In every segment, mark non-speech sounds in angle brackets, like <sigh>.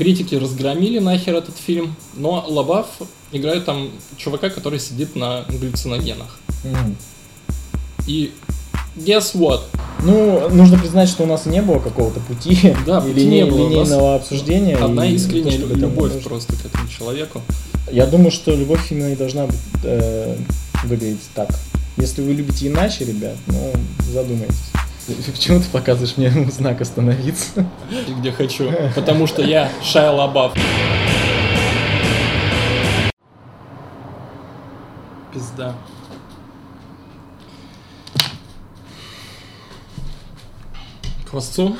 Критики разгромили нахер этот фильм, но Лабаф играет там чувака, который сидит на галлюциногенах. Мгм. И guess what? Ну, нужно признать, что у нас не было какого-то пути <laughs> Да, пути линей- не было. Линейного обсуждения. Одна искренняя то, любовь просто к этому человеку. Я думаю, что любовь именно и должна э, выглядеть так. Если вы любите иначе, ребят, ну, задумайтесь. <laughs> Почему ты показываешь мне <laughs> знак остановиться? Где хочу. Потому что я Шая Лабаф. Пизда. Квасцу?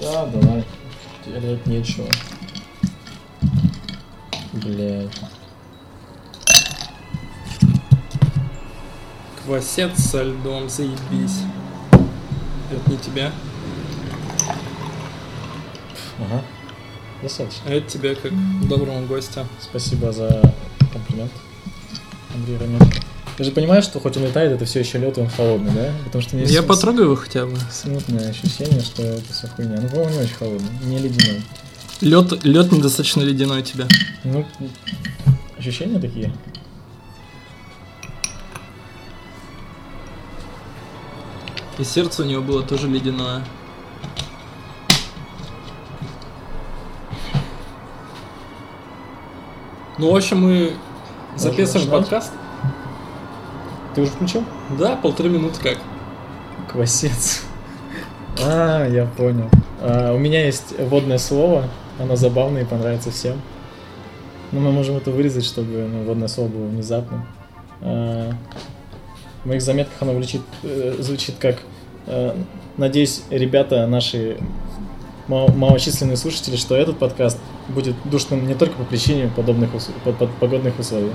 Да, давай. Терять нечего. Блять. Квасец со льдом, заебись. Это не тебя, Ага. Достаточно. а это тебе как доброму гостю. Спасибо за комплимент, Андрей Раненко. Ты же понимаешь, что хоть он летает, это все еще лед, и он холодный, да? Потому что Я есть потрогаю его хотя бы. смутное ощущение, что это все хуйня. Ну, по-моему, не очень холодный, не ледяной. Лед, лед недостаточно ледяной тебя. Ну, ощущения такие. И сердце у него было тоже ледяное. Ну, в общем, мы записываем подкаст. Ты уже включил? Да, полторы минуты как. Квасец. А, я понял. А, у меня есть водное слово, оно забавное и понравится всем. Но мы можем это вырезать, чтобы ну, водное слово было внезапным. А, в моих заметках оно влечит, э, звучит как э, Надеюсь, ребята, наши мал- малочисленные слушатели, что этот подкаст будет душным не только по причине подобных ус- под- под- погодных условий.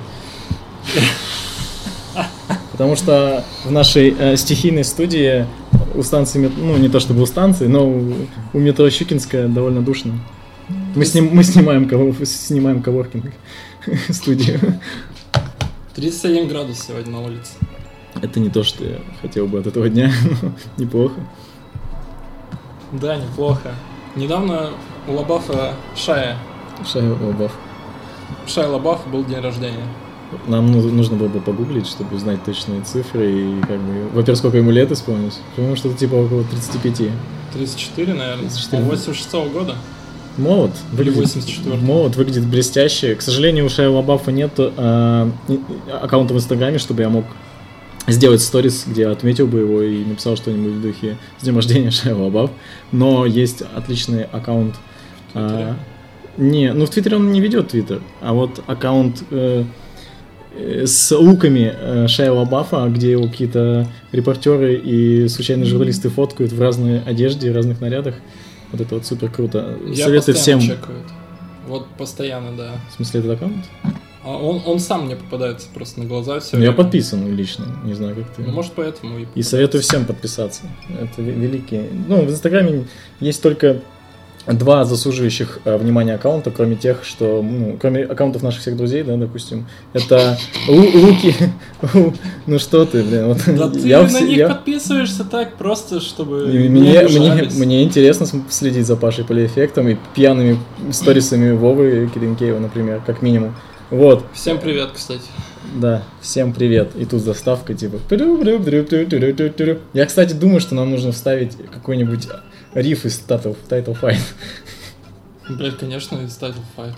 Потому что в нашей э, стихийной студии у станции, ну не то чтобы у станции, но у, у метро Щукинская довольно душно. Мы, сним, мы снимаем, кого, снимаем коворкинг <laughs> студию. 31 градус сегодня на улице. Это не то, что я хотел бы от этого дня, но <laughs> неплохо. Да, неплохо. Недавно у Лабафа Шая, Шайа Лобов. Шая Лабаф был день рождения. Нам ну- нужно было бы погуглить, чтобы узнать точные цифры и как бы... Во-первых, сколько ему лет исполнилось? По-моему, что-то типа около 35. 34, наверное. 34. 86 года. Молод. Или выглядит- 84. Молод, выглядит блестяще. К сожалению, у Шайя Лабафа нет а, и- и- аккаунта в Инстаграме, чтобы я мог сделать сторис, где я отметил бы его и написал что-нибудь в духе «С днем рождения, Шайя Лабаф». Но есть отличный аккаунт... А, не, ну в Твиттере он не ведет Твиттер, а вот аккаунт э, э, с луками э, Шайя Лабафа, где его какие-то репортеры и случайные журналисты фоткают в разной одежде, в разных нарядах. Вот это вот супер круто. Я Советую всем... постоянно чекаю это. Вот постоянно, да. В смысле, этот аккаунт? А он, он сам мне попадается просто на глаза все. Ну, я подписан лично, не знаю, как ты. Ну, может, поэтому и... И советую всем подписаться. Это ве- великие. Ну, в Инстаграме есть только два заслуживающих э, внимания аккаунта, кроме тех, что, ну, кроме аккаунтов наших всех друзей, да, допустим, это Лу- Луки. Ну что ты, блин, вот Да ты я на них я- подписываешься так просто, чтобы... Мне, не мне, мне интересно следить за Пашей Полиэффектом и пьяными сторисами Вовы Киренкеева, например, как минимум. Вот, Всем привет, кстати. Да, всем привет. И тут заставка типа. Я, кстати, думаю, что нам нужно вставить какой-нибудь риф из Title, title Fight. Блять, конечно, из Title Fight.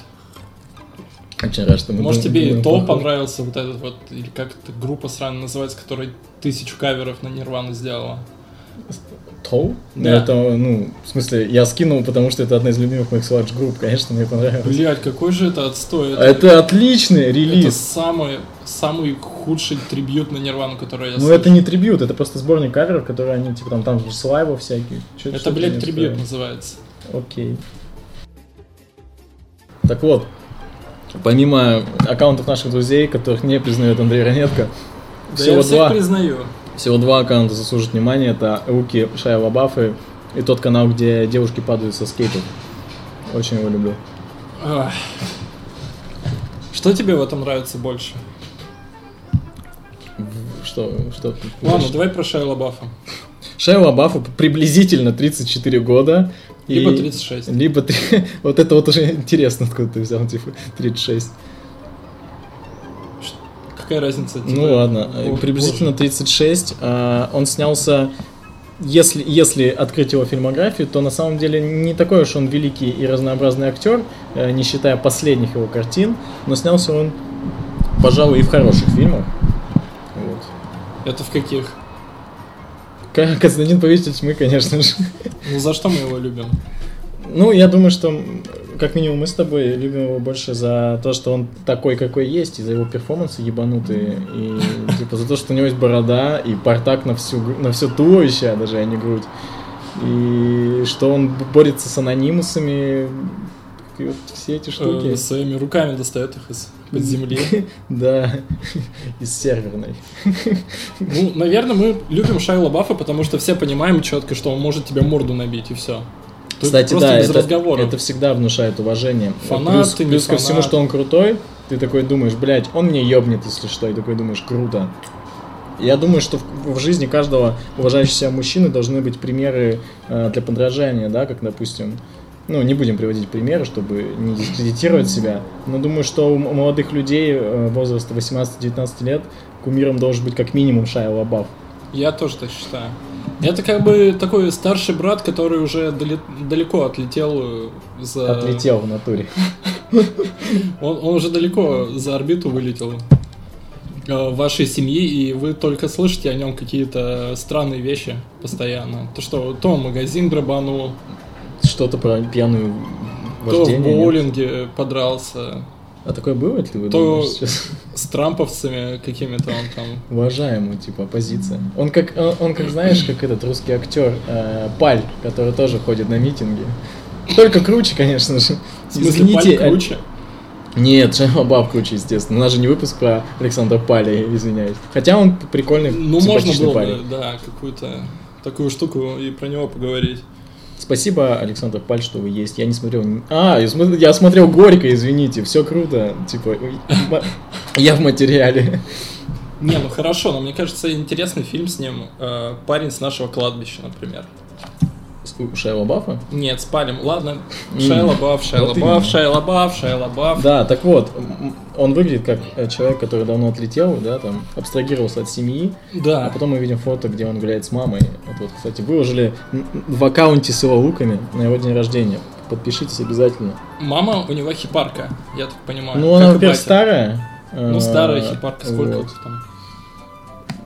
Очень рад, что мы Может, дум- тебе и думаем то понравился, вот этот вот, или как эта группа сраная называется, которая тысячу каверов на Нирвану сделала. Тоу? Ну, Да. это, ну, в смысле, я скинул, потому что это одна из любимых моих Sludge групп, конечно, мне понравилось. Блять, какой же это отстой. А Это отличный это релиз. самый, самый худший трибют на Нирвану, который я Ну, это не трибют, это просто сборник каверов, которые они, типа, там, там же слайвов всякие. Чё- Это, блядь, устроили. называется. Окей. Так вот, помимо аккаунтов наших друзей, которых не признает Андрей Ранетко, Да всего я всех два, признаю. Всего два аккаунта заслужат внимания. Это руки Шая Лабафы и тот канал, где девушки падают со скейтов. Очень его люблю. Что тебе в этом нравится больше? Что, что? Ладно, давай про Шайла Баффа. Шайа Лабафу приблизительно 34 года. Либо и... 36. Либо... <laughs> Вот это вот уже интересно, откуда ты взял, типа, 36. Какая разница? Типа, ну ладно, вот, приблизительно 36. А, он снялся если, если открыть его фильмографию, то на самом деле не такой уж он великий и разнообразный актер, э, не считая последних его картин, но снялся он, пожалуй, и в хороших фильмах. Вот. Это в каких? Константин Повелитель тьмы, конечно же. Ну за что мы его любим? Ну, я думаю, что как минимум мы с тобой любим его больше за то, что он такой, какой есть, и за его перформансы ебанутые, и типа за то, что у него есть борода и портак на всю, на все туловище, а даже а не грудь. И что он борется с анонимусами, и вот все эти штуки. Э, своими руками достает их из под земли. <laughs> Да, <laughs> из серверной. Ну, наверное, мы любим Шайла Баффа, потому что все понимаем четко, что он может тебе морду набить, и все. Кстати, да, это, это всегда внушает уважение. Фанат, плюс, ты плюс ко всему, что он крутой, ты такой думаешь, блядь, он мне ебнет, если что, и такой думаешь, круто. Я думаю, что в, в жизни каждого уважающего себя мужчины должны быть примеры э, для подражания, да, как, допустим, ну, не будем приводить примеры, чтобы не дискредитировать себя, но думаю, что у молодых людей э, возраста 18-19 лет кумиром должен быть как минимум Шайа Лабаф. Я тоже так считаю. Это как бы такой старший брат, который уже далеко отлетел э, за... Отлетел в натуре. <laughs> Он, он уже далеко за орбиту вылетел э, вашей семьи, и вы только слышите о нем какие-то странные вещи постоянно. То, что то магазин грабанул. Что-то про пьяную вождение. То в боулинге нет? подрался. А такое бывает ли вы То думаете, сейчас? <laughs> с трамповцами какими-то он там... Уважаемый, типа, оппозиция. Он как, он, он как знаешь, как этот русский актер э, Паль, который тоже ходит на митинги. Только круче, конечно же. В смысле, Извините, Паль круче? Нет, Шайма <laughs> Баб круче, естественно. У нас же не выпуск про Александра Паля, извиняюсь. Хотя он прикольный, Ну, можно было парень. да, какую-то такую штуку и про него поговорить. Спасибо, Александр Паль, что вы есть. Я не смотрел... А, я смотрел Горько, извините. Все круто. Типа, я в материале. Не, ну хорошо, но мне кажется, интересный фильм с ним. Э, Парень с нашего кладбища, например. Шайла Баффа? Нет, спалим. Ладно, <laughs> Шайла Бафф, Шайла Бафф, Шайла Бафф, Шайла Бафф. Да, так вот, он выглядит как э, человек, который давно отлетел, да, там, абстрагировался от семьи. Да. А потом мы видим фото, где он гуляет с мамой. Это вот, кстати, выложили в аккаунте с его луками на его день рождения. Подпишитесь обязательно. Мама у него хипарка, я так понимаю. Ну, она, во-первых, старая. Ну, старая э, хипарка, сколько вот. там?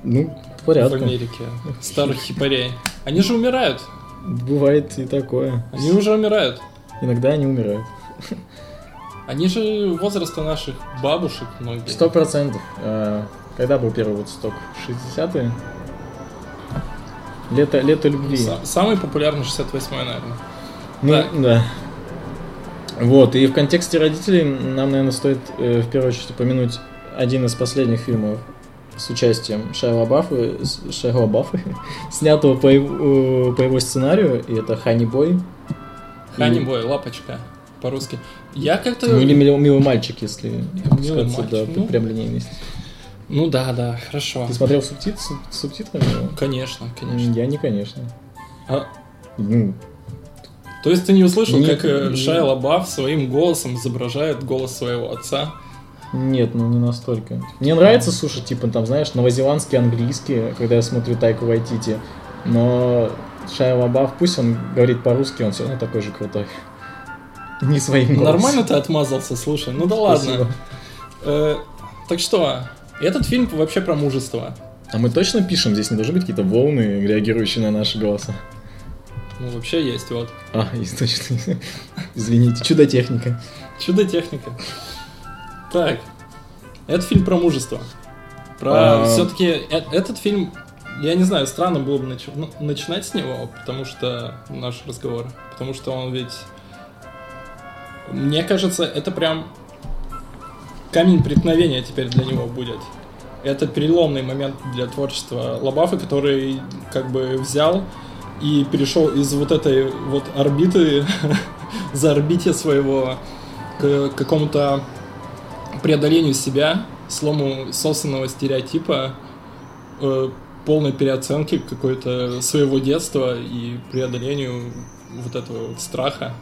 Ну, порядка. В Америке. Старых хипарей. Они же умирают. Бывает и такое. Они уже умирают. Иногда они умирают. Они же возраста наших бабушек многие. Сто процентов. А, когда был первый вот сток? 60-е? Лето, лето любви. Самый популярный 68-й, наверное. Ну, да. да. Вот, и в контексте родителей нам, наверное, стоит э, в первую очередь упомянуть один из последних фильмов с участием Шайла Баффа, Шайла Баффа, <laughs> снятого по его, по его сценарию, и это Хани Бой. Хани Бой, лапочка, по-русски. Я как-то... Ну или милый, милый мальчик, если милый мальчик, да, ну, прям линейность. Ну да, да, хорошо. Ты смотрел субтит, с субтитрами? Конечно, конечно. Я не конечно. А? Ну, то есть ты не услышал, не, как э, не... Шайа Лабаф своим голосом изображает голос своего отца? Нет, ну не настолько. Мне нравится слушать, типа, там, знаешь, новозеландский английский, когда я смотрю Тайку Вайтити, но Шайа Лабаф, пусть он говорит по-русски, он все равно такой же крутой. <laughs> Не своим голосом. Нормально ты отмазался, слушай, ну да ладно. Э, так что, этот фильм вообще про мужество. А мы точно пишем, здесь не должны быть какие-то волны, реагирующие на наши голоса? Ну, вообще есть, вот. А, есть точно. <laughs> Извините, чудо-техника. Чудо-техника. Так, это фильм про мужество. Про а... все-таки э этот фильм, я не знаю, странно было бы нач... ну, начинать с него, потому что наш разговор, потому что он ведь, мне кажется, это прям камень преткновения теперь для него будет. Это переломный момент для творчества Лабафа, который как бы взял и перешел из вот этой вот орбиты <laughs> за орбите своего к какому-то преодолению себя, слому собственного стереотипа, э, полной переоценке какой-то своего детства и преодолению вот этого вот страха.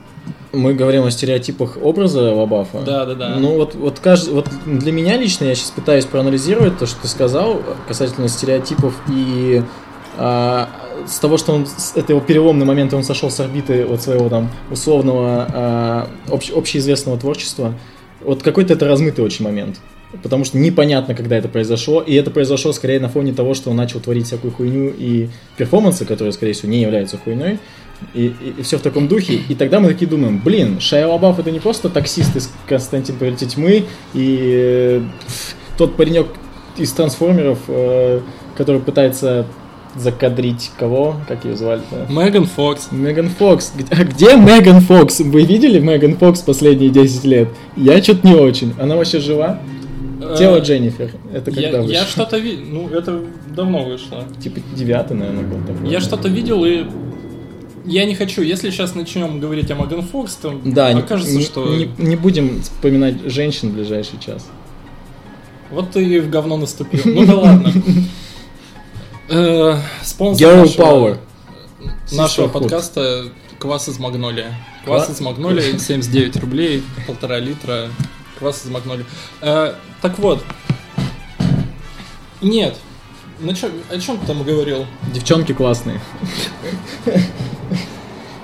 Мы говорим о стереотипах образа Лабафа. Да, да, да. Ну вот, вот, кажд... вот для меня лично, я сейчас пытаюсь проанализировать то, что ты сказал касательно стереотипов и а, с того, что он с этого переломный момент он сошел с орбиты вот своего там условного а, общ... общеизвестного творчества. Вот какой-то это размытый очень момент. Потому что непонятно, когда это произошло. И это произошло скорее на фоне того, что он начал творить всякую хуйню и перформансы, которые, скорее всего, не являются хуйней. И, и, и все в таком духе. И тогда мы такие думаем, блин, Шайа Лабаф это не просто таксист из Константин Повелитель Тьмы и э, тот паренек из Трансформеров, э, который пытается закадрить кого? Как ее звали-то? Меган Фокс. Меган Фокс. А где Меган Фокс? Вы видели Меган Фокс последние 10 лет? Я что-то не очень. Она вообще жива? Тело Дженнифер. Это когда я, вышло? я что-то видел, ну это давно вышло. Типа девятый, наверное, год такой. Я что-то видел и я не хочу, если сейчас начнем говорить о Меган Фокс, то Да, окажется, не, что не, не будем вспоминать женщин в ближайший час. вот ты и в говно наступил. Ну да ладно. <laughs> Э, Спонсор Girl нашего- Power. нашего подкаста квас из Магнолия. Квас Ква- из Магнолия 79 рублей, полтора литра. Квас из Магнолия. Э, так вот. Нет. На чё- о чем ты там говорил? Девчонки классные. <laughs>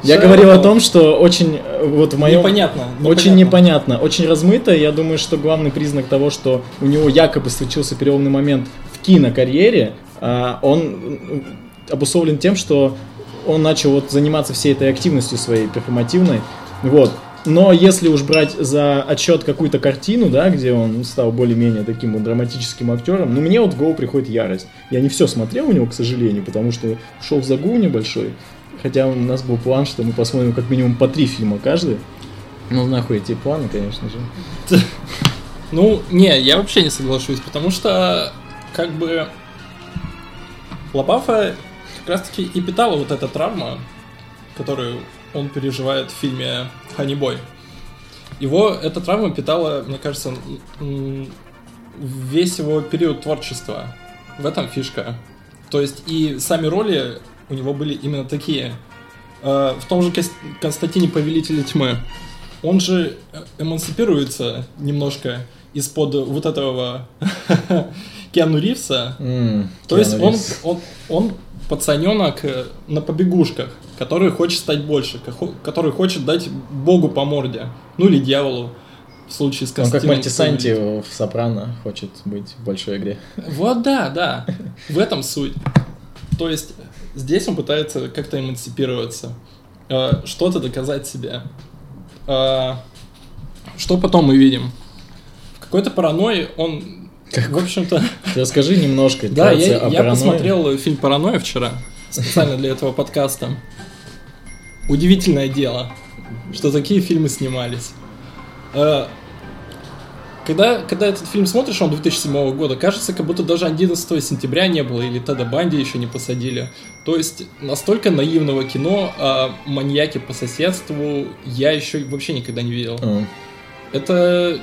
Я говорил о том, что очень э, вот в моем Непонятно. Очень непонятно, очень размыто. Я думаю, что главный признак того, что у него якобы случился переломный момент в кинокарьере, он м, обусловлен тем, что он начал вот заниматься всей этой активностью своей перформативной. Вот. Но если уж брать за отчет какую-то картину, да, где он стал более-менее таким вот драматическим актером, ну мне вот в голову приходит ярость. Я не все смотрел у него, к сожалению, потому что ушел в загул небольшой. Хотя у нас был план, что мы посмотрим как минимум по три фильма каждый. Ну, нахуй эти планы, конечно же. Ну, не, я вообще не соглашусь, потому что, как бы, Лабафа как раз-таки и питала вот эта травма, которую он переживает в фильме «Ханнибой». Его эта травма питала, мне кажется, весь его период творчества. В этом фишка. То есть и сами роли у него были именно такие. Э, В том же Константине Повелителе Тьмы он же э, эмансипируется немножко из-под вот этого <laughs> Киану Ривса. М, То есть Киану он, Ривз. он, он пацаненок э, на побегушках, который хочет стать больше, ко- который хочет дать Богу по морде. Ну или дьяволу, в случае с Он как Константином Мальтисанти в Сопрано хочет быть в большой игре. Вот да, да. В этом суть. То есть здесь он пытается как-то эмансипироваться, э, что-то доказать себе. Э, Что потом мы видим? В какой-то паранойи он, в общем-то... <laughs> Расскажи немножко Да, я, о я посмотрел фильм «Паранойя» вчера, специально для этого подкаста. Удивительное дело, что такие фильмы снимались. Э, Когда, когда этот фильм смотришь, он 2007 года, кажется, как будто даже 11 сентября не было, или Теда Банди еще не посадили. То есть настолько наивного кино о маньяке по соседству я еще вообще никогда не видел. А, Это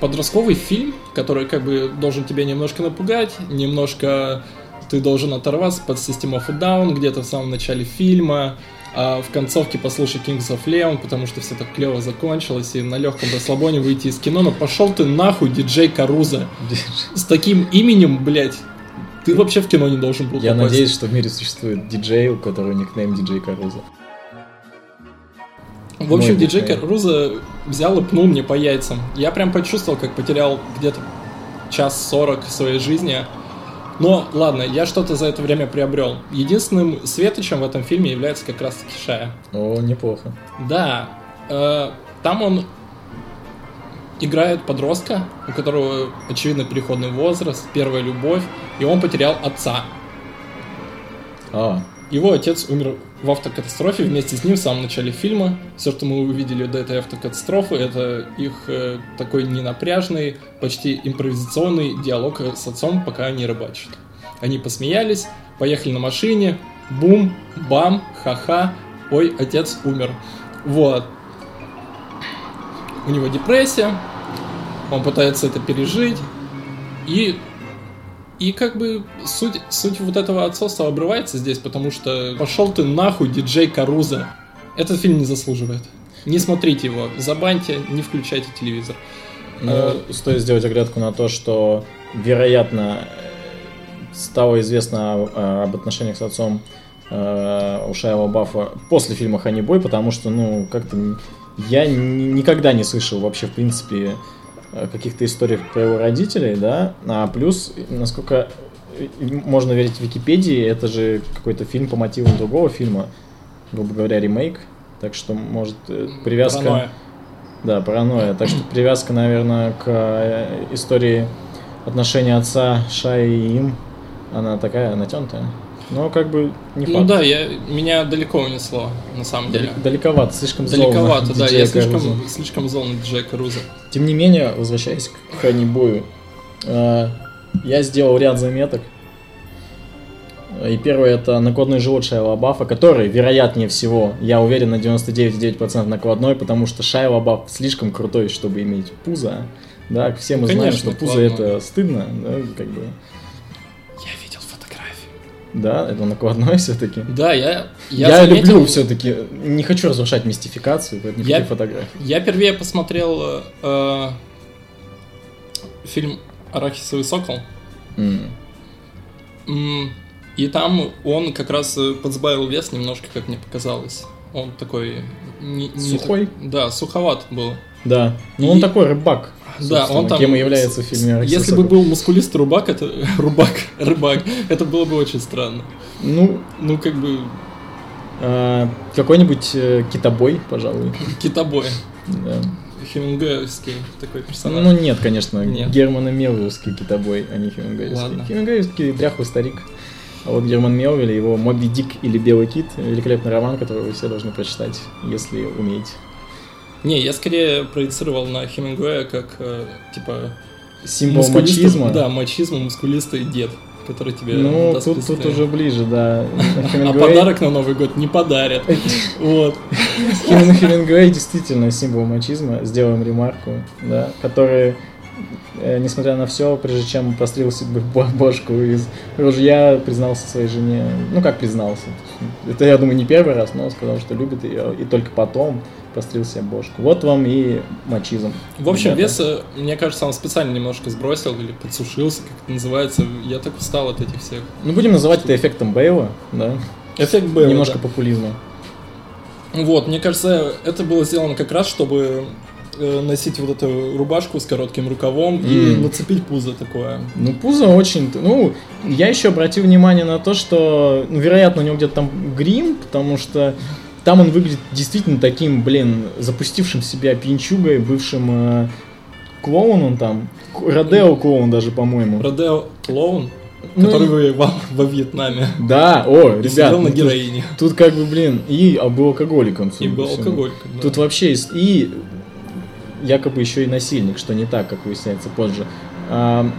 подростковый фильм, который как бы должен тебя немножко напугать, немножко ты должен оторваться под System of a Down где-то в самом начале фильма, а в концовке послушать Kings of Leon, потому что все так клево закончилось, и на легком расслабоне выйти из кино, но пошел ты нахуй, диджей Каруза. С таким именем, блядь, ты вообще в кино не должен был Я попасть. надеюсь, что в мире существует диджей, у которого никнейм диджей Каруза. В общем, Мой диджей. Каруза взял и пнул мне по яйцам. Я прям почувствовал, как потерял где-то час сорок своей жизни. Но ладно, я что-то за это время приобрел. Единственным светочем в этом фильме является как раз таки Шая. О, неплохо. Да, э, там он играет подростка, у которого очевидно переходный возраст, первая любовь, и он потерял отца. А, Его отец умер в автокатастрофе вместе с ним в самом начале фильма. Все, что мы увидели до этой автокатастрофы, это их э, такой ненапряжный, почти импровизационный диалог с отцом, пока они рыбачат. Они посмеялись, поехали на машине, бум, бам, ха-ха, ой, отец умер. Вот. У него депрессия, он пытается это пережить, и И как бы суть, суть вот этого отцовства обрывается здесь, потому что пошел ты нахуй, диджей Каруза. Этот фильм не заслуживает. Не смотрите его, забаньте, не включайте телевизор. Ну, Э, стоит сделать оглядку на то, что, вероятно, э, стало известно о- об отношениях с отцом э, у Шайла Баффа после фильма «Ханнибой», потому что, ну, как-то я ни- никогда не слышал вообще, в принципе, э, каких-то историй про его родителей, да, а плюс, насколько э, можно верить Википедии, это же какой-то фильм по мотивам другого фильма, грубо говоря, ремейк, так что, может, э, привязка... Паранойя. Да, паранойя. Так что привязка, наверное, к э, истории отношений отца Шай и им, она такая натянутая. Но как бы не Ну факт. да, я, меня далеко унесло, на самом деле. Далековато, слишком зол на Далековато, да, я слишком, слишком зол на диджея Каруза. Тем не менее, возвращаясь к Ханнибою, э, я сделал ряд заметок. И первое это накладной живот Шайла Баффа, который, вероятнее всего, я уверен на 99,9% накладной, потому что Шайла Бафф слишком крутой, чтобы иметь пузо. Да, все мы знаем, Конечно, что пузо это стыдно, да, как бы. Я фотографии. Да, это накладной <laughs> все-таки. Да, я, я, Я, заметил- люблю все-таки, не хочу разрушать мистификацию, поэтому Я- никаких фотографий. Я впервые посмотрел э, фильм «Арахисовый сокол». М, и там он как раз э, подсбавил вес немножко, как мне показалось. Он такой... не- не Сухой? так- да, суховат был. Да, ну И- он такой рыбак. Да, он там... Кем и является в фильме «Арахисовый Если бы сокол». был мускулистый рубак, это... <laughs> Рубак, рыбак, это было бы очень странно. Ну, Ну, как бы, А, какой-нибудь э, китобой, пожалуй. <laughs> китобой. Да. Хемингуэевский такой персонаж. Ну нет, конечно, Нет. Германа Мелвиллский китобой, а не Хемингуэевский. Ладно. Хемингуэевский дряхлый старик. А вот Герман Мелвиль, его «Моби Дик» или «Белый кит» — великолепный роман, который вы все должны прочитать, если умеете. Не, я скорее проецировал на Хемингуэя как, э, типа... Символ мускулистый- мачизма. Да, мачизма, мускулистый дед, который тебе Ну, даст тут, тут уже ближе, да. <laughs> А подарок на Новый год не подарят. <laughs> Вот. Хем- Хемингуэй действительно символ мачизма, сделаем ремарку, да, который, э, несмотря на все, прежде чем прострелил себе бо- бошку из ружья, признался своей жене, ну как признался, это, я думаю, не первый раз, но сказал, что любит ее, и только потом прострелил себе бошку. Вот вам и мачизм. В общем, ребята. вес, э, мне кажется, он специально немножко сбросил или подсушился, как это называется. Я так устал от этих всех. Ну, будем называть это эффектом Бейла, да, Эффект был. немножко популизма. Вот, мне кажется, это было сделано как раз, чтобы э, носить вот эту рубашку с коротким рукавом и М. нацепить пузо такое. Ну, пузо очень... Ну, я еще обратил внимание на то, что, ну, вероятно, у него где-то там грим, потому что там он выглядит действительно таким, блин, запустившим себя пьянчугой, бывшим э, клоуном там. Родео клоун даже, по-моему. Родео клоун, Ну, который и- воевал во Вьетнаме. Да, о, И ребят, на ну, тут, героине. тут как бы, блин, и а, был алкоголиком. И был алкоголиком. да. Тут вообще есть и якобы еще и насильник, что не так, как выясняется позже. А,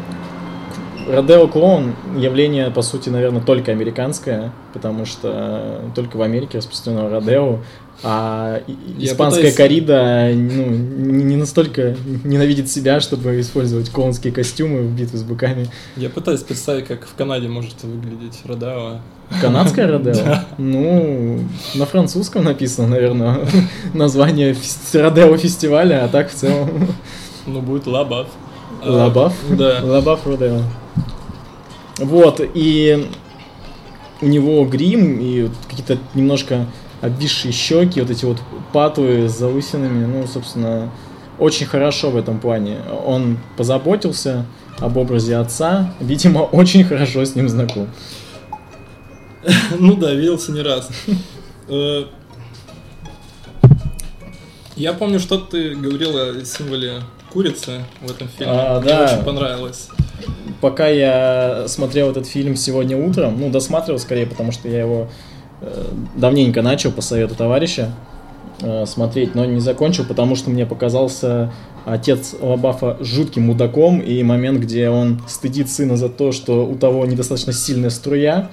Родео клоун явление, по сути, наверное, только американское, потому что только в Америке распространено Родео, а испанская пытаюсь- корида ну, не настолько ненавидит себя, чтобы использовать клоунские костюмы в битве с быками. Я пытаюсь представить, как в Канаде может выглядеть Родео. Канадское <laughs> Родео? Ну, на французском написано, наверное, <laughs> название Родео фестиваля, а так в целом Ну, будет Лабаф. Лабаф? Да. Лабаф Родео. Вот, и у него грим и какие-то немножко обвисшие щеки, вот эти вот патовые с залысинами, ну, собственно, очень хорошо в этом плане. Он позаботился об образе отца, видимо, <laughs> очень хорошо с ним знаком. <laughs> Ну да, виделся не раз. <laughs> Э, Я помню, что ты говорил о символе курицы в этом фильме. А, Мне да. очень понравилось. Пока я смотрел этот фильм сегодня утром, ну, досматривал скорее, потому что я его э, давненько начал по совету товарища э, смотреть, но не закончил, потому что мне показался отец Лабафа жутким мудаком, и момент, где он стыдит сына за то, что у того недостаточно сильная струя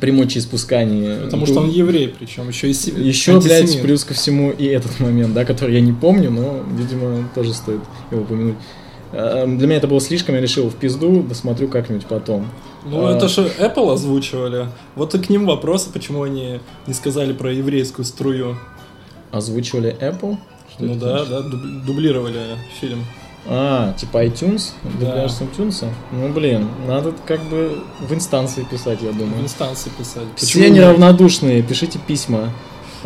при мочеиспускании. Потому что он еврей, причем еще и си- Еще, блядь, плюс ко всему и этот момент, да, который я не помню, но, видимо, тоже стоит его упомянуть. Э, Для меня это было слишком, я решил в пизду, досмотрю как-нибудь потом. Ну, А. это же Apple озвучивали. Вот и к ним вопросы, почему они не сказали про еврейскую струю. Озвучивали Apple? Что ну да, значит? да, дуб- дублировали фильм. А, типа iTunes? Да. Дубляж с iTunes? Ну, блин, надо как бы в инстанции писать, я В думаю. инстанции писать. Все Почему неравнодушные, пишите письма.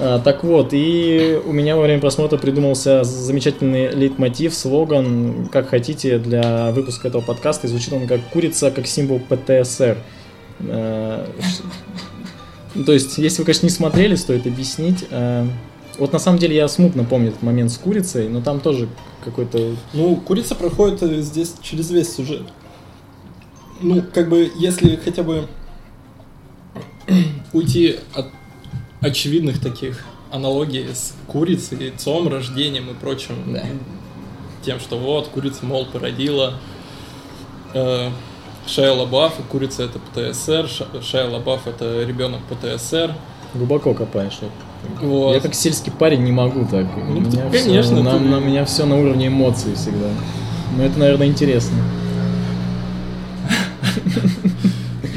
А, так вот, и у меня во время просмотра придумался замечательный лейтмотив, слоган, как хотите, для выпуска этого подкаста. И звучит он как «Курица как символ ПТСР». А, То есть, если вы, конечно, не смотрели, стоит объяснить. А, Вот на самом деле я смутно помню этот момент с курицей, но там тоже какой-то... Ну, курица проходит э, здесь через весь сюжет. Ну, как бы, если хотя бы <clears throat> уйти от очевидных таких аналогий с курицей, яйцом, рождением и прочим, Да. тем, что вот, курица, мол, породила э, Шея Лабаф, и курица это ПТСР, Ша- Шея Лабаф это ребенок ПТСР. Глубоко копаешь. Вот. Я как сельский парень не могу так. Ну, У меня ты, конечно, на, ты- на меня все на уровне эмоций всегда. Но это, наверное, интересно.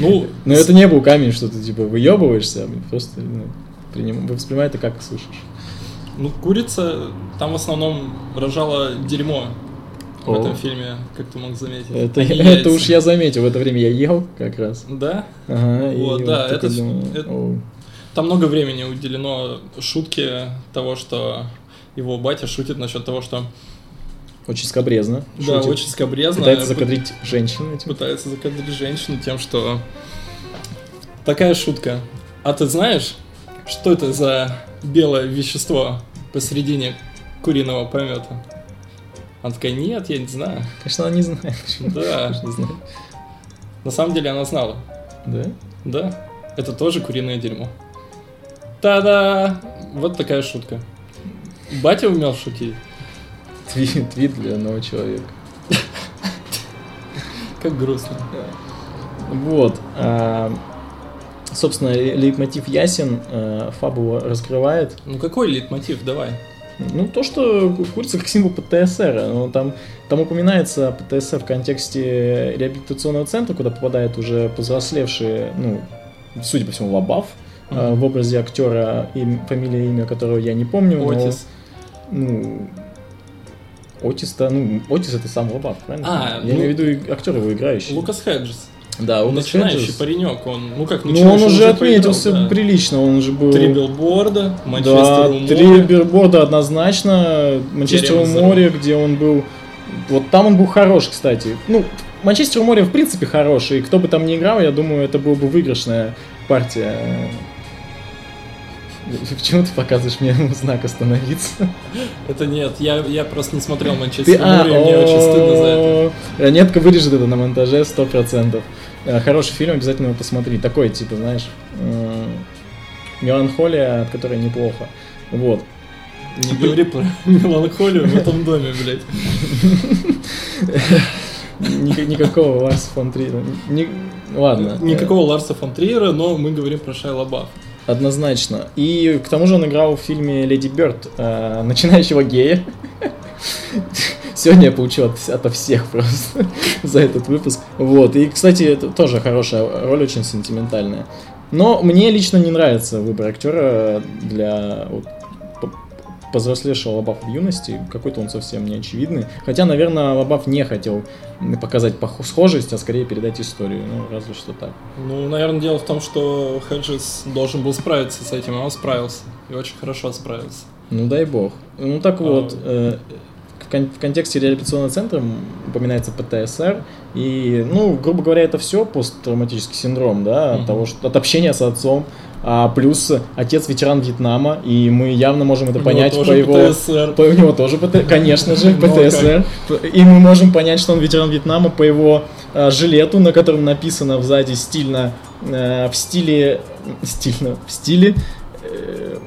Ну, Но это не был камень, что ты типа выебываешься, а просто ну, приним... воспринимай это как слышишь. Ну, курица там в основном рожала дерьмо в О. этом фильме, как ты мог заметить. Это, а это уж я заметил, в это время я ел как раз. Да? Ага, и Вот, да, такой это- думаю, это- «О, Там много времени уделено шутке того, что его батя шутит насчет того, что Очень скобрезно. да, шутит. очень скобрезно. Пытается пы- закадрить женщину этим. пытается закадрить женщину тем, что такая шутка. А ты знаешь, что это за белое вещество посередине куриного помета? Она такая, нет, я не знаю. Конечно, она не знает. Да. <laughs> Конечно, не знает. На самом деле она знала. Да? Да, это тоже куриное дерьмо. Та-да! Вот такая шутка. Батя умел шутить. Твит, твит для одного человека. <laughs> Как грустно. Вот. Собственно, ле- лейтмотив ясен, а, фабула раскрывает. Ну какой лейтмотив, давай. Ну, то, что ку- курица как символ ПТСР. Ну, там, там упоминается ПТСР в контексте реабилитационного центра, куда попадают уже повзрослевшие, ну, судя по всему, Лабаф, а, Мгм. в образе актера, им, фамилия, имя которого я не помню. но, Отис. ну, Отис-то, ну, Отис это сам Лабаф, правильно? А, я ну, имею в виду и актер его играющий. Лукас Хеджес. Да, Лукас Начинающий паренек. Он, ну как, Ну, он уже поиграл, отметился да. прилично, он уже был... Три билборда, Манчестер Да, у три билборда однозначно. Манчестер у моря, где он был... Вот там он был хорош, кстати. Ну, Манчестер у моря в принципе хороший. И кто бы там ни играл, я думаю, это была бы выигрышная партия. <laughs> Почему ты показываешь мне знак остановиться? Это нет, я, я просто не смотрел Манчестер Ты, моря, и мне очень стыдно за это. о, Нетка вырежет это на монтаже сто процентов. Э, Хороший фильм, обязательно его посмотри. Такой, типа, знаешь, м, меланхолия, от которой неплохо. Вот. Не говори про <laughs> меланхолию в этом доме, блядь. <laughs> Ник- Никакого Ларса фон Триера. Ладно. Никакого Ларса фон Триера, но мы говорим про Шайла Лабаф. Однозначно. И к тому же он играл в фильме «Леди Бёрд», э, начинающего гея. Сегодня я получил от, ото всех просто <laughs> за этот выпуск. Вот. И, кстати, это тоже хорошая роль, очень сентиментальная. Но мне лично не нравится выбор актера для вот, повзрослевшего Лабафа в юности. Какой-то он совсем не очевидный. Хотя, наверное, Лабаф не хотел показать схожесть, а скорее передать историю. Ну, разве что так. Ну, наверное, дело в том, что Хеджес должен был справиться с этим, а он справился. И очень хорошо справился. Ну дай бог. Ну так А. вот, э, в, кон- в контексте реабилитационного центра упоминается ПТСР. И, ну, грубо говоря, это все посттравматический синдром, да, Мгм. от того, что от общения с отцом. А плюс отец ветеран Вьетнама, и мы явно можем это У понять по его. ПТСР. По, у него тоже ПТ, <laughs> конечно же, Ну, а ПТСР. И мы можем понять, что он ветеран Вьетнама по его а, жилету, на котором написано сзади стильно, э, в стиле, стильно, в стиле э,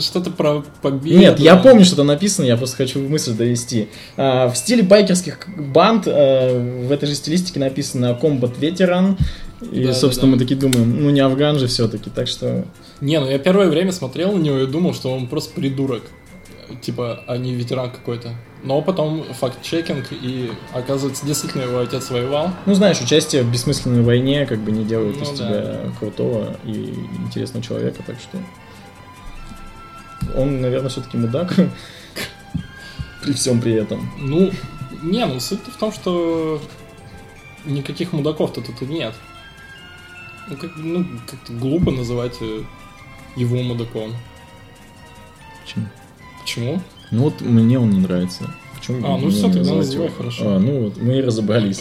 Что-то про победу. нет, я помню, что там написано, я просто хочу мысль довести. А, в стиле байкерских банд а, в этой же стилистике написано Combat Veteran. И, Да, собственно, да, мы такие думаем, ну не афган же все-таки, так что... Не, ну я первое время смотрел на него и думал, что он просто придурок. типа, а не ветеран какой-то. Но потом факт-чекинг, и оказывается, действительно его отец воевал. Ну, знаешь, участие в бессмысленной войне как бы не делает Ну из да. тебя крутого и интересного человека, так что... Он, наверное, все-таки мудак. <laughs> При всем при этом. Ну, не, ну суть в том, что никаких мудаков-то тут и нет. Ну, как, ну, как-то глупо называть э, его мудаком. Почему? Почему? Ну вот мне он не нравится. Почему А, ну не тогда называй его? хорошо. А, ну вот, мы и разобрались.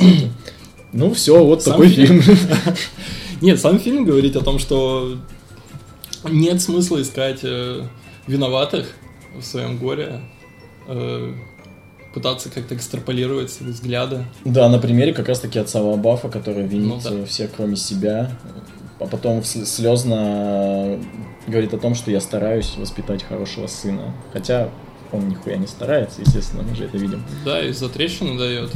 Ну все, вот Сам такой фильм. фильм. <laughs> Нет, сам фильм говорит о том, что нет смысла искать э, виноватых в своем горе, э, пытаться как-то экстраполировать свои взгляды. Да, на примере как раз таки отца Лабафа, который винит Ну да. э, всех, кроме себя, а потом слезно говорит о том, что я стараюсь воспитать хорошего сына. Хотя он нихуя не старается, естественно, мы же это видим. Да, и за трещину дает.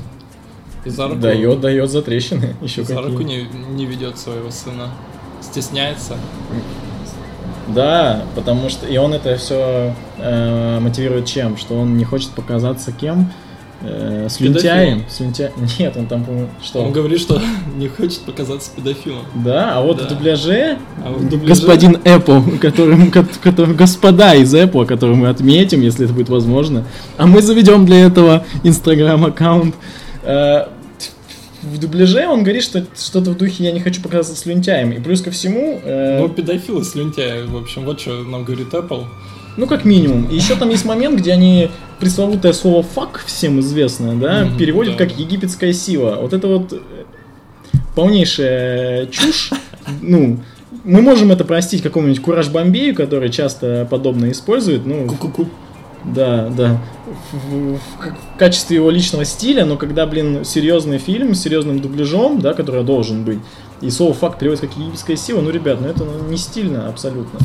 И за руку, Дает, дает за трещины. <laughs> Еще за руку не, не ведет своего сына. Стесняется. Да, потому что и он это все мотивирует чем? Что он не хочет показаться кем? Э, слюнтяем. Слюнтя... <laughs> Нет, он там, по-моему, что? Он говорит, что <laughs> не хочет показаться педофилом. Да, а вот Да. в дубляже, А вот в дубляже- господин Apple, которым, ко- которым- господа из Apple, которого мы отметим, если это будет возможно, а мы заведем для этого Instagram аккаунт. э, в дубляже он говорит, что что-то в духе «я не хочу показаться слюнтяем». И плюс ко всему... э, Ну, педофилы, слюнтяи, в общем, вот что нам говорит Apple. Ну, как минимум. И еще там есть момент, где они пресловутое слово «фак», всем известное, да, Мгм, переводят да. как «египетская сила». Вот это вот э, полнейшая чушь. Ну, мы можем это простить какому-нибудь Кураж Бомбею, который часто подобное использует, ну, Ку-ку-ку. да, да, в, в- в качестве его личного стиля, но когда, блин, серьезный фильм с серьезным дубляжом, да, который должен быть, и слово «факт» переводится как «египетская сила», ну, ребят, ну это ну, не стильно абсолютно.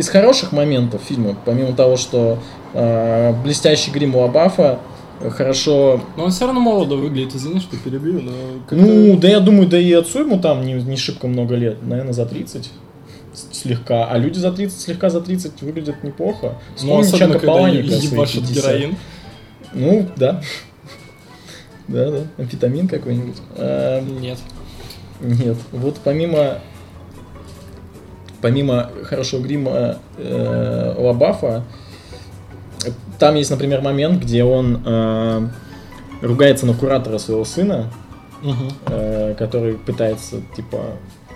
Из хороших моментов фильма, помимо того, что э, блестящий грим у Абафа, э, хорошо... Но он все равно молодо выглядит, извини, что перебью, но Ну, да я думаю, да и отцу ему там не, не шибко много лет, наверное, за 30 с- слегка. А люди за 30, слегка за 30 выглядят неплохо. Ну, Вспомни особенно, Чака Паланика ебашит 50. героин. Ну, да. <laughs> Да, да, амфетамин какой-нибудь. А, Нет. Нет, вот помимо помимо хорошего грима э, Лабафа, там есть, например, момент, где он э, ругается на куратора своего сына, э, который пытается, типа,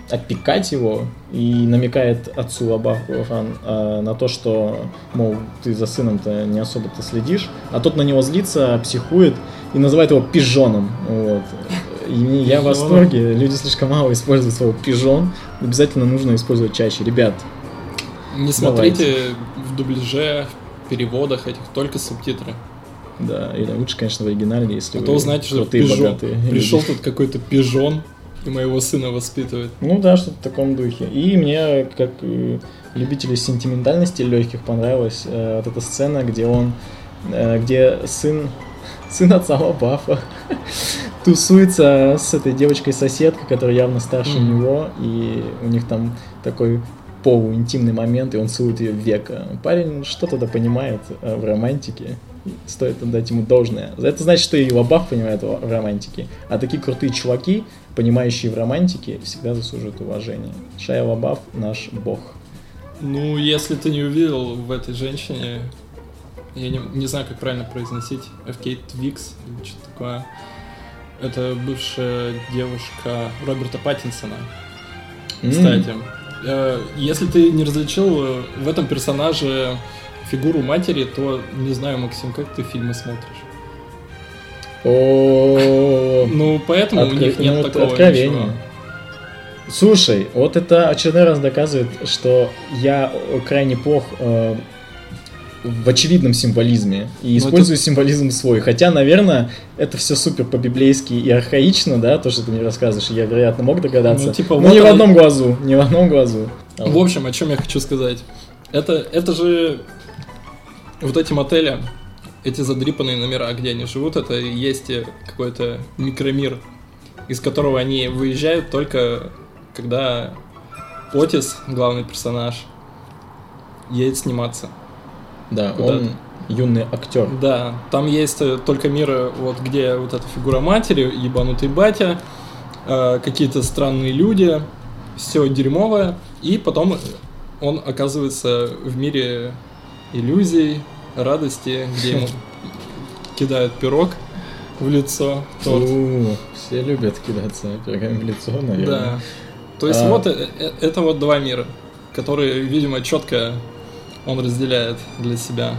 опекать его и намекает отцу Лабафу э, на то, что, мол, ты за сыном-то не особо-то следишь, а тот на него злится, психует и называет его пижоном. Вот. Я в восторге, люди слишком мало используют слово пижон, обязательно нужно использовать чаще. Ребят, Не смотрите в дубляже, в переводах этих, только субтитры. да, или лучше, конечно, в оригинале, если А вы то узнаете, что пижон. богатые. Пришел тут какой-то пижон и моего сына воспитывает. Ну да, что-то в таком духе. И мне, как э, любителю сентиментальности легких, понравилась э, вот эта сцена, где он, э, где сын, сын отца Лабафа тусуется с этой девочкой-соседкой, которая явно старше Мгм. него, и у них там такой полуинтимный момент, и он целует ее в века. Парень что-то да понимает э, в романтике, стоит отдать ему должное. Это значит, что и Лабаф понимает в в романтике. А такие крутые чуваки, понимающие в романтике, всегда заслуживают уважения. Шая Лабаф наш бог. Ну, если ты не увидел в этой женщине, я не, не знаю, как правильно произносить, FK Twix или что-то такое. Это бывшая девушка Роберта Паттинсона. М, Кстати, э, если ты не различил э, в этом персонаже фигуру матери, то не знаю, Максим, как ты фильмы смотришь. О, Ну, поэтому у них нет ну, такого откровение. ничего. Слушай, вот это очередной раз доказывает, что я крайне плох э, в очевидном символизме и Ну, использую символизм свой. Хотя, наверное, это все супер по-библейски и архаично, да, то, что ты мне рассказываешь. Я, вероятно, мог догадаться. Ну, типа, Но вот не в оно- одном глазу, не в одном глазу. А В общем, о чем я хочу сказать. Это, это же вот эти мотели, эти задрипанные номера, где они живут, это и есть какой-то микромир, из которого они выезжают только когда Отис, главный персонаж, едет сниматься. Да, Куда он юный актер. Да, там есть э, только мир, вот где вот эта фигура матери, ебанутый батя, э, какие-то странные люди, все дерьмовое, и потом он оказывается в мире иллюзий, радости, где ему <laughs> кидают пирог в лицо, торт. У, все любят кидаться пирогами в лицо, наверное. Да. То есть А. вот э, это вот два мира, которые, видимо, четко он разделяет для себя.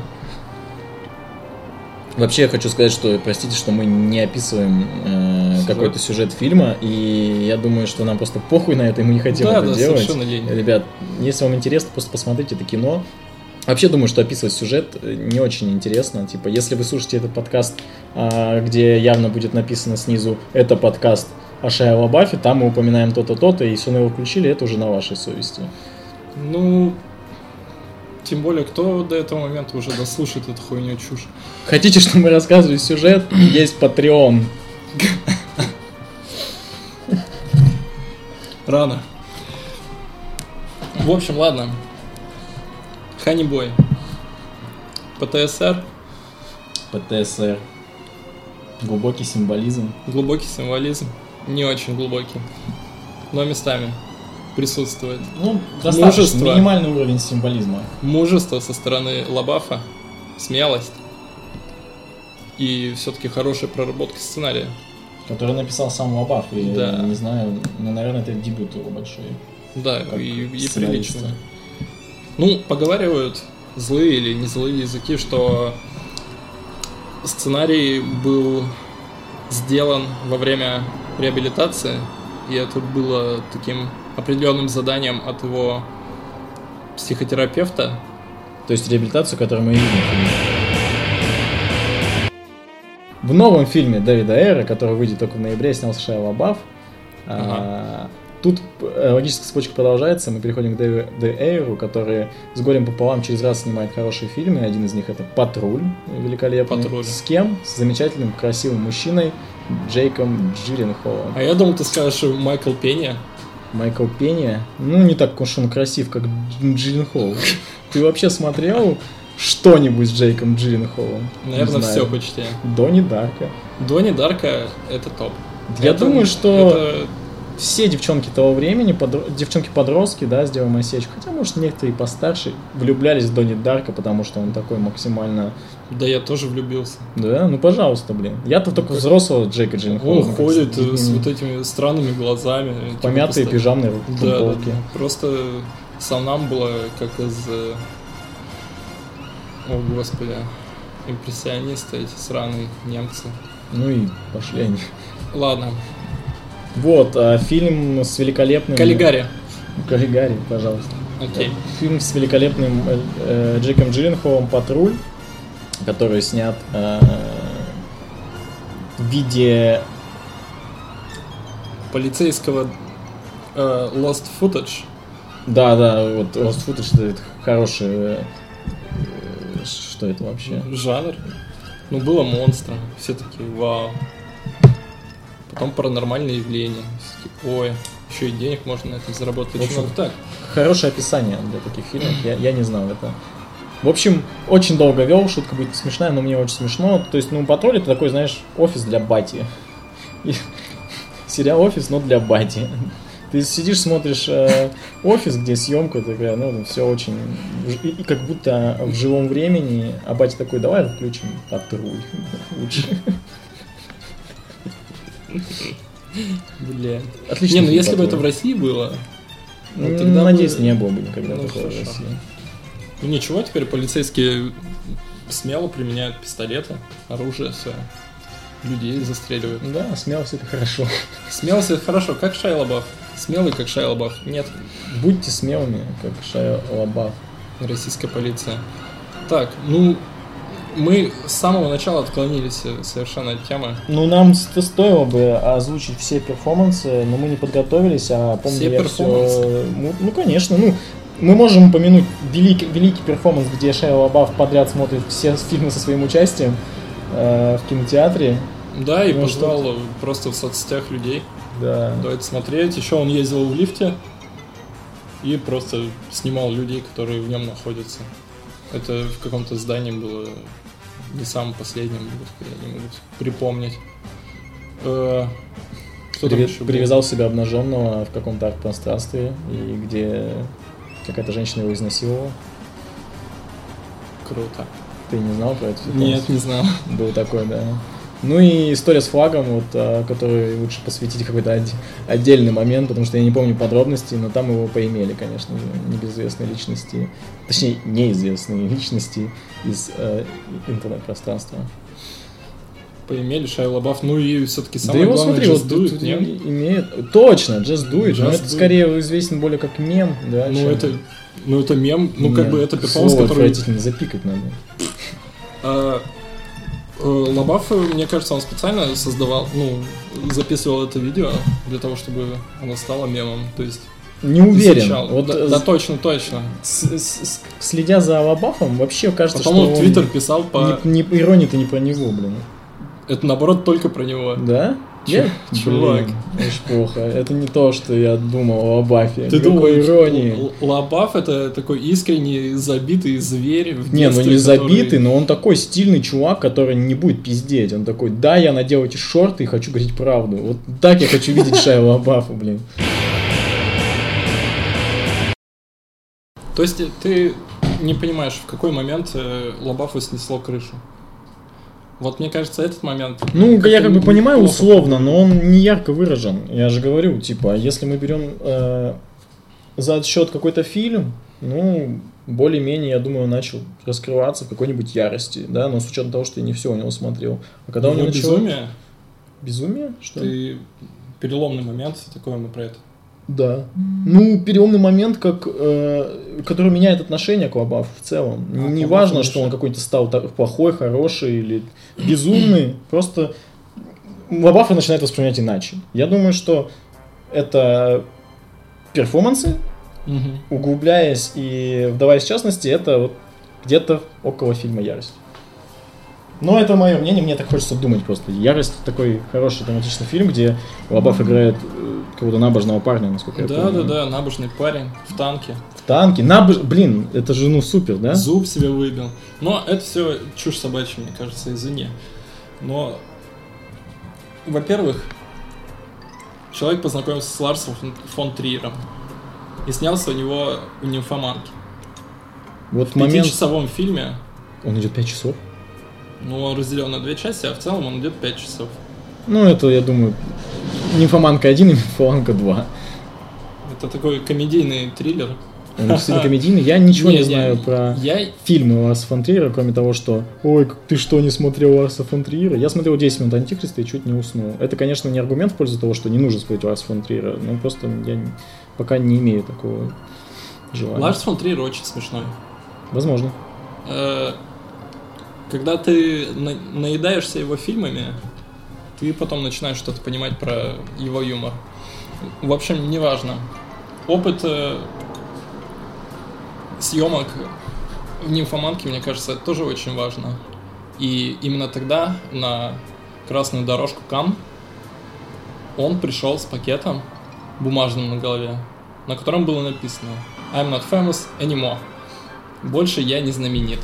Вообще я хочу сказать, что простите, что мы не описываем э, Сюжет. какой-то сюжет фильма, и я думаю, что нам просто похуй на это, и мы не хотим да, это да, делать. совершенно лень. Ребят, если вам интересно, просто посмотрите это кино. Вообще думаю, что описывать сюжет э, не очень интересно. Типа, если вы слушаете этот подкаст, а, где явно будет написано снизу «Это подкаст о Шайа Лабафе», там мы упоминаем то-то, то-то, и если мы его включили, это уже на вашей совести. Ну, тем более, кто до этого момента уже дослушает эту хуйню чушь. Хотите, чтобы мы рассказывали сюжет? Есть Patreon. Рано. В общем, ладно. Ханибой. ПТСР. ПТСР. Глубокий символизм. Глубокий символизм. Не очень глубокий. Но местами присутствует. Ну, достаточно. достаточно. Минимальный уровень символизма. Мужество со стороны Лабафа. Смелость. И все-таки хорошая проработка сценария. Который написал сам Лабаф. И, Да. не знаю, ну, наверное, это дебют его большой. Да, и, и прилично. Ну, поговаривают злые или не злые языки, что сценарий был сделан во время реабилитации, и это было таким определенным заданием от его психотерапевта. То есть реабилитацию, которую мы видим в новом фильме Дэвида Эра, который выйдет только в ноябре, снялся Шайа Лабаф. А, Тут э, логическая цепочка продолжается, мы переходим к Дэви- Д. Эйру, который с горем пополам через раз снимает хорошие фильмы. Один из них это «Патруль», великолепный. «Патруль». С кем? С замечательным, красивым мужчиной Джейком Джилленхолом. А я думал, ты скажешь Майкл Пенья. Майкл Пенни, ну, не так уж он красив, как Дж- Джилленхол. Ты вообще смотрел что-нибудь с Джейком Джилленхолом? Не Наверное, все почти. Донни Дарка. Донни Дарка это топ. Я Это- думаю, что это- все девчонки того времени, подро- девчонки-подростки, да, сделаем осечку, хотя, может, некоторые постарше, влюблялись в Донни Дарка, потому что он такой максимально... Да я тоже влюбился. Да, ну, пожалуйста, блин. Я-то только взрослого Джейка Джилленхола. Он ходит э, с М, вот этими странными глазами. типа Помятые просто- пижамные Да, да, футболки. да. Просто сам нам было как из... э, О, господи. Импрессионисты эти сраные немцы. Ну и пошли они. Ладно. Вот, а, фильм с великолепным... Каллигари. Каллигари, пожалуйста. Окей. Фильм с великолепным э, э, Джеком Джилленхолом «Патруль», который снят э, в виде... Полицейского э, Lost Footage. Да, да, вот Lost Footage это хороший... э, э, что это вообще? Жанр. Ну, было монстра. Все такие, вау. Потом паранормальные явления. Все такие, ой, еще и денег можно на этом заработать. В общем. Так, Хорошее описание для таких фильмов, <clears throat> я, я не знал это. В общем, очень долго вел, шутка будет смешная, но мне очень смешно. То есть, ну, патруль это такой, знаешь, офис для бати. И <laughs> сериал офис, но для бати. Ты сидишь, смотришь э, офис, где съемка такая, ну, все очень... И, и как будто в живом времени, а батя такой, давай включим патруль <laughs> лучше. бля. Отлично. Не, ну если бы это в России было, ну, М, тогда Надеюсь, не было бы никогда Ну, такого в. России. Ну ничего, теперь полицейские смело применяют пистолеты, оружие свое. Людей застреливают. Да, смелость это хорошо. Смелость это хорошо, как Шайа Лабаф. Смелый, как Шайа Лабаф. Нет, Будьте смелыми, как Шайа Лабаф. российская полиция. Так, ну, мы с самого начала отклонились э, совершенно от темы. Ну, нам стоило бы озвучить все перформансы, но мы не подготовились, а помню, Все я перформансы? Ну, ну, конечно, ну, мы можем упомянуть великий, великий перформанс, где Шайа Лабаф подряд смотрит все фильмы со своим участием э, в кинотеатре. Да, и позвал э, просто в соцсетях людей. Да. Давайте смотреть. Еще он ездил в лифте. и просто снимал людей, которые в нем находятся. Это в каком-то здании было не самым последним, я не могу припомнить. Э, Что еще было? Привязал себя обнаженного в каком-то арт-пространстве, и где какая-то женщина его изнасиловала. Круто. Ты не знал про это? Нет, не знал. Был такой, да. Ну и история с флагом, вот, а, которой лучше посвятить какой-то отде- отдельный момент, потому что я не помню подробностей, но там его поимели, конечно же, небезызвестные личности, точнее, неизвестные <laughs> личности из э, интернет-пространства. Поимели Шайа Лабаф, ну и все-таки да самое его, главное, смотри, Just вот Do It, нет? имеет... Точно, Just Do It, но Just это Do скорее известен более как мем, да? Ну чем- это, ну это мем, ну как Мем. бы это перформанс, Слово который... отвратительно, запикать надо. А, э, Лабаф, мне кажется, он специально создавал, ну, записывал это видео для того, чтобы оно стало мемом. То есть Не уверен. изучал. Вот, да, э, да, точно, точно. с- с- следя за Лабафом, вообще кажется, Потом он что в Твиттер писал по... Не, не, ирония-то не про него, блин. Это наоборот только про него. Да? Нет? чувак. Блин, очень плохо. Это не то, что я думал о Лабафе. Ты думаешь, иронии. Лабаф это такой искренний, забитый зверь в Не, ну детстве, не который- забитый, но он такой стильный чувак, который не будет пиздеть. Он такой, да, я надел эти шорты и хочу говорить правду. Вот так я хочу видеть Шая Лабафа, блин. То есть ты не понимаешь, в какой момент э, Лабафу снесло крышу. Вот мне кажется, этот момент... Ну, я как-то как бы понимаю неплохо. условно, но он не ярко выражен. Я же говорю, типа, если мы берем э, за отсчет какой-то фильм, ну, более-менее, я думаю, начал раскрываться в какой-нибудь ярости, да, но с учетом того, что я не все у него смотрел. А когда у Ну, него начало- безумие, Безумие? Что? ты... Переломный момент, такое мы про это. Да. Ну, переломный момент, как, э, который меняет отношение к Лабафу в целом. А, не важно, что он какой-то стал та- плохой, хороший или безумный. <clears throat> Просто Лабафа начинает воспринимать иначе. Я думаю, что это перформансы, углубляясь и вдаваясь в частности, это вот где-то около фильма «Ярость». Но это мое мнение, мне так хочется думать просто. «Ярость» такой хороший драматичный фильм, где Лобав играет э, какого-то набожного парня, насколько я Да, помню. да, да, набожный парень в танке. В танке. Набож... Блин, это же ну супер, да? Зуб себе выбил. Но это все чушь собачья, мне кажется, извини. Но, во-первых, человек познакомился с Ларсом фон- Триером и снялся у него в «Нимфоманке». Вот В момент... пятичасовом фильме, Он идет 5 часов? Ну, он разделен на две части, а в целом он идет 5 часов. Ну, это, я думаю, Нимфоманка 1 и Нимфоманка 2. Это такой комедийный триллер. Он действительно комедийный. Я ничего не, Не, знаю про Я фильмы Ларса фон Триера, кроме того, что «Ой, ты что, не смотрел Ларса фон Триера?» Я смотрел 10 минут Антихриста и чуть не уснул. Это, конечно, не аргумент в пользу того, что не нужно смотреть Ларса фон Триера, но просто я пока не имею такого желания. Ларс фон Триер очень смешной. Возможно. Когда ты на- наедаешься его фильмами, ты потом начинаешь что-то понимать про его юмор. В общем, неважно. Опыт э, съемок в нимфоманке, мне кажется, это тоже очень важно. И именно тогда на красную дорожку Кам он пришел с пакетом бумажным на голове, на котором было написано I'm not famous anymore. Больше я не знаменит.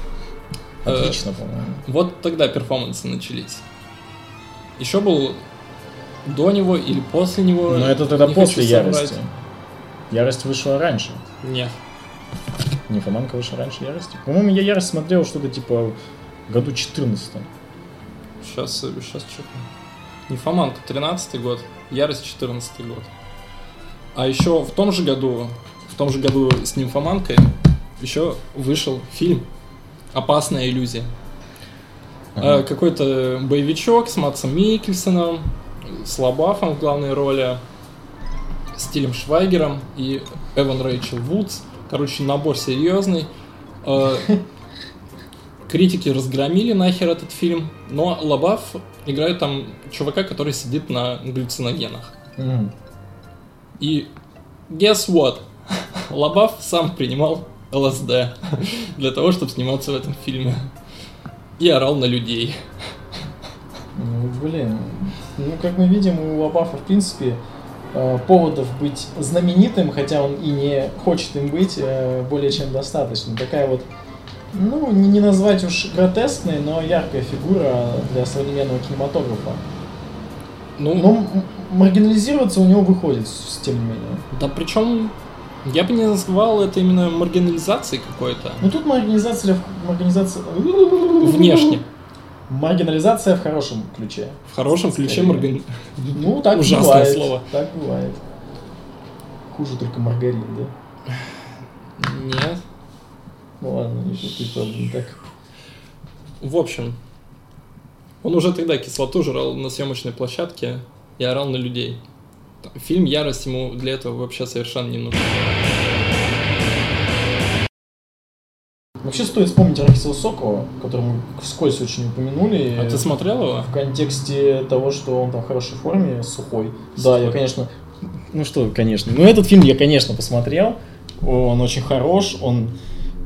Э, Отлично, по-моему. вот тогда перформансы начались. Еще был до него или после него. Но это тогда не после. Ярости. Ярость вышла раньше. Нет. Нимфоманка вышла раньше Ярости. По-моему, я Ярость смотрел что-то типа году 14 Сейчас, сейчас что Нимфоманка 13 год, Ярость 14 год. А еще в том же году, в том же году с Нимфоманкой еще вышел фильм «Опасная иллюзия». Э, Какой-то боевичок с Матсом Микельсоном, с Лабафом в главной роли, с Тилем Швайгером и Эван Рэйчел Вудс. Короче, набор серьезный. Э, <laughs> Критики разгромили нахер этот фильм, но Лабаф играет там чувака, который сидит на галлюциногенах. Мгм. И guess what? <laughs> Лабаф сам принимал ЛСД для того, чтобы сниматься в этом фильме. И орал на людей. Ну, блин. Ну, как мы видим, у Лабафа, в принципе, э, поводов быть знаменитым, хотя он и не хочет им быть, э, более чем достаточно. Такая вот, ну, не, назвать уж гротескной, но яркая фигура для современного кинематографа. Ну, Но м- маргинализироваться у него выходит, с- тем не менее. да причем я бы не назвал это именно маргинализацией какой-то. Ну тут маргинализация, маргинализация... Внешне. Маргинализация в хорошем ключе. В хорошем ключе Скорее. маргин... Ну, так Ужасное бывает. слово. Так бывает. Хуже только маргарин, да? Нет. Ну ладно, ты правда не так. В общем, он уже тогда кислоту жрал на съемочной площадке и орал на людей. Фильм «Ярость» ему для этого вообще совершенно не нужен. Вообще стоит вспомнить Арахисова Сокова, которого мы вскользь очень упомянули. А ты смотрел его? В контексте того, что он там в хорошей форме, сухой. Да, я, Сухой. конечно... Ну что, конечно. Ну, этот фильм я, конечно, посмотрел. Он очень хорош, он...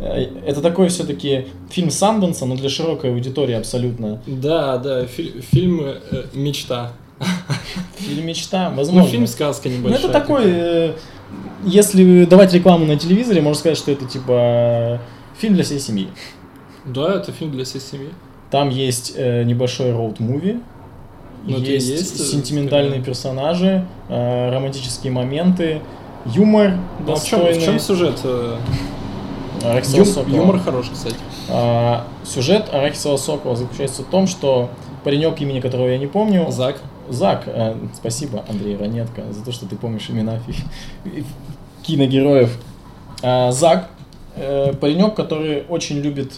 э, Это такой все-таки фильм Санденса, но для широкой аудитории абсолютно. Да, да, фи- фильм э, «Мечта». <laughs> Фильм мечта, возможно. Ну, фильм «Сказка» Ну, небольшая. это такой, э, если давать рекламу на телевизоре, можно сказать, что это типа фильм для всей семьи. Да, это фильм для всей семьи. Там есть э, небольшой роуд-муви, Ну, есть, есть, э, сентиментальные персонажи, э, романтические моменты, юмор Ну, а в чем, достойный. в чем сюжет? э, Арахисова Юм- Сокола. юмор хороший, кстати. А, сюжет Арахисова Сокола заключается в том, что паренек, имени которого я не помню, Зак. Зак, э, спасибо, Андрей Ранетко, за то, что ты помнишь имена киногероев. А, Зак, э, паренек, который очень любит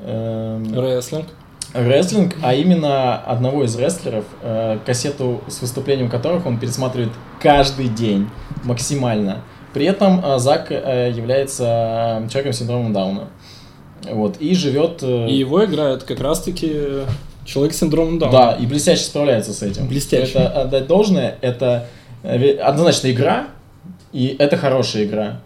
эм, Рестлинг. рестлинг, а именно одного из рестлеров, э, кассету с выступлением которых он пересматривает каждый день максимально. При этом э, Зак э, является человеком с синдромом Дауна. Вот, и живет... э, И его играет как раз-таки человек с синдромом Дауна. Да, и блестяще справляется с этим. Блестяще. Это отдать должное, это э, однозначно игра, и это хорошая игра.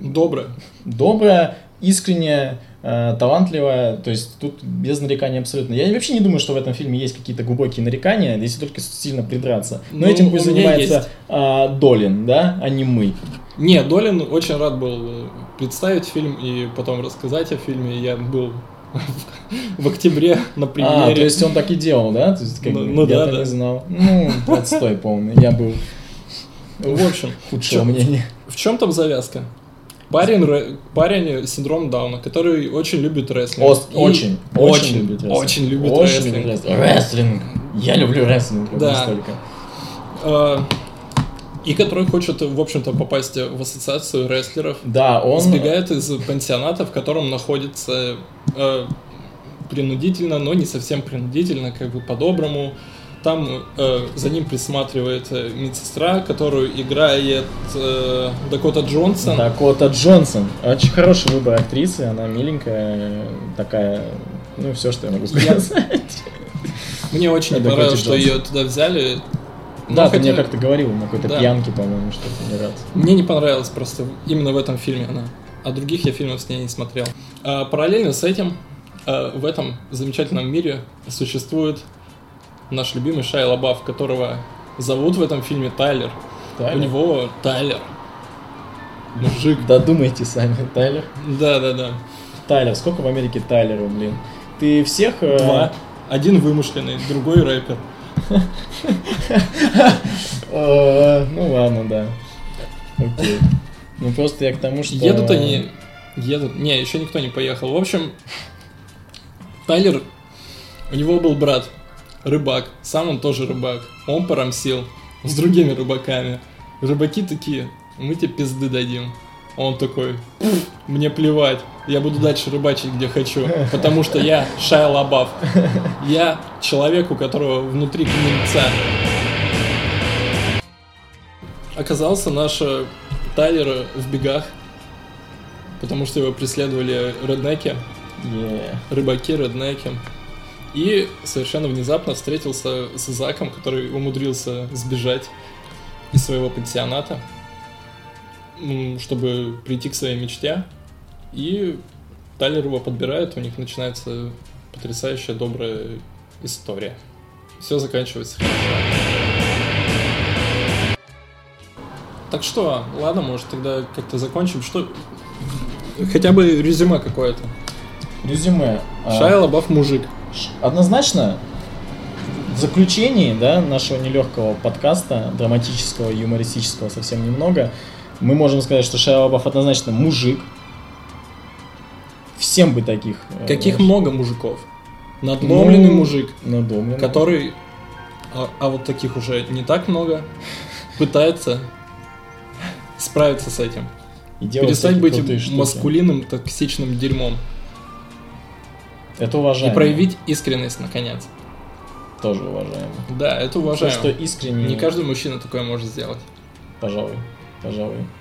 Добрый. Добрая, искренняя, э, талантливая, то есть тут без нареканий абсолютно. Я вообще не думаю, что в этом фильме есть какие-то глубокие нарекания, если только сильно придраться. Но Ну, этим пусть занимается а, Долин, да, а не мы. Не, Долин очень рад был представить фильм и потом рассказать о фильме. Я был в октябре на А, то премьере. есть он так и делал, да? То есть, как Ну- бы, ну я-то да, да. не знал. Ну, отстой полный. Я был В общем, худшего Чё? мнения. в чем там завязка? Парень, ре- парень с синдромом Дауна, который очень любит рестлинг. Ост- И очень, очень, любит рестлинг. очень любит Очень рестлинг. рестлинг. Я люблю рестлинг, Да. столько. И который хочет, в общем-то, попасть в ассоциацию рестлеров. Да, он... Сбегает из пансионата, в котором находится э, принудительно, но не совсем принудительно, как бы по-доброму. Там э, за ним присматривает э, медсестра, которую играет э, Дакота Джонсон. Дакота Джонсон. Очень хороший выбор актрисы, она миленькая, такая... Ну, все, что я могу сказать. Мне очень понравилось, что ее туда взяли. Но Да, ты хотя- мне как-то говорил на какой-то Да. пьянке, по-моему, что-то не раз. Мне не понравилось просто именно в этом фильме она. А других я фильмов с ней не смотрел. А, параллельно с этим а, в этом замечательном мире существует наш любимый Шайа Лабаф, которого зовут в этом фильме Тайлер. Тайлер? У него Тайлер. Мужик. Додумайте сами, Тайлер. Да, да, да. Тайлер, сколько в Америке Тайлеров, блин? Ты всех... э, Два. Один вымышленный, другой рэпер. <laughs> Ну ладно, да. Окей. Ну просто я к тому, что... Едут они... Едут... Не, еще никто не поехал. В общем, Тайлер... У него был брат, рыбак. Сам он тоже рыбак. Он порамсил с другими рыбаками. Рыбаки такие, мы тебе пизды дадим. Он такой, «Пф, мне плевать, я буду дальше рыбачить, где хочу, потому что я Шайа Лабаф. Я человек, у которого внутри гнильца. Оказался наш Тайлер в бегах, потому что его преследовали реднеки, Yeah. рыбаки, реднеки. И совершенно внезапно встретился с Заком, который умудрился сбежать из своего пансионата, чтобы прийти к своей мечте. И Тайлер его подбирает, у них начинается потрясающая добрая история. Все заканчивается хорошо. Так что, ладно, может тогда как-то закончим. Что... Хотя бы резюме какое-то. Резюме. А, Шайа Лабаф мужик. Однозначно, в заключении да, нашего нелегкого подкаста, драматического, юмористического совсем немного, мы можем сказать, что Шайа Лабаф однозначно мужик. Всем бы таких. э, Каких знаешь, много мужиков. Надломленный ну, мужик, Надомленный. который... А, а вот таких уже не так много. Пытается справиться с этим. И Перестать быть штуки. маскулинным, токсичным дерьмом. Это И уважаемо. проявить искренность, наконец. Тоже уважаемо. Да, это То, уважаемо. что искренне... Не каждый мужчина такое может сделать. Пожалуй. Пожалуй.